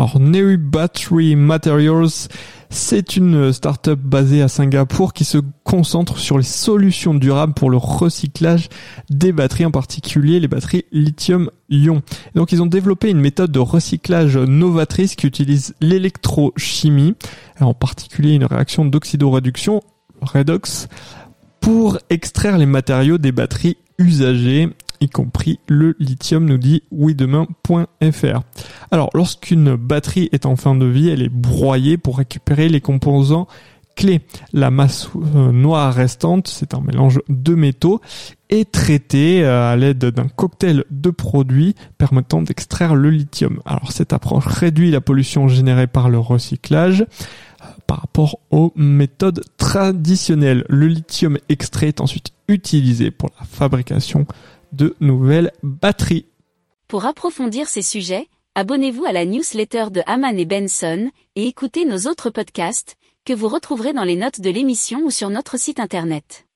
Alors Neu Battery Materials, c'est une start-up basée à Singapour qui se concentre sur les solutions durables pour le recyclage des batteries, en particulier les batteries lithium-ion. Donc ils ont développé une méthode de recyclage novatrice qui utilise l'électrochimie, en particulier une réaction d'oxydoréduction, redox, pour extraire les matériaux des batteries usagées y compris le lithium, nous dit oui-demain.fr. Alors, lorsqu'une batterie est en fin de vie, elle est broyée pour récupérer les composants clés. La masse euh, noire restante, c'est un mélange de métaux, est traitée euh, à l'aide d'un cocktail de produits permettant d'extraire le lithium. Alors, cette approche réduit la pollution générée par le recyclage par rapport aux méthodes traditionnelles. Le lithium extrait est ensuite utilisé pour la fabrication de nouvelles batteries. Pour approfondir ces sujets, abonnez-vous à la newsletter de Haman et Benson et écoutez nos autres podcasts que vous retrouverez dans les notes de l'émission ou sur notre site internet.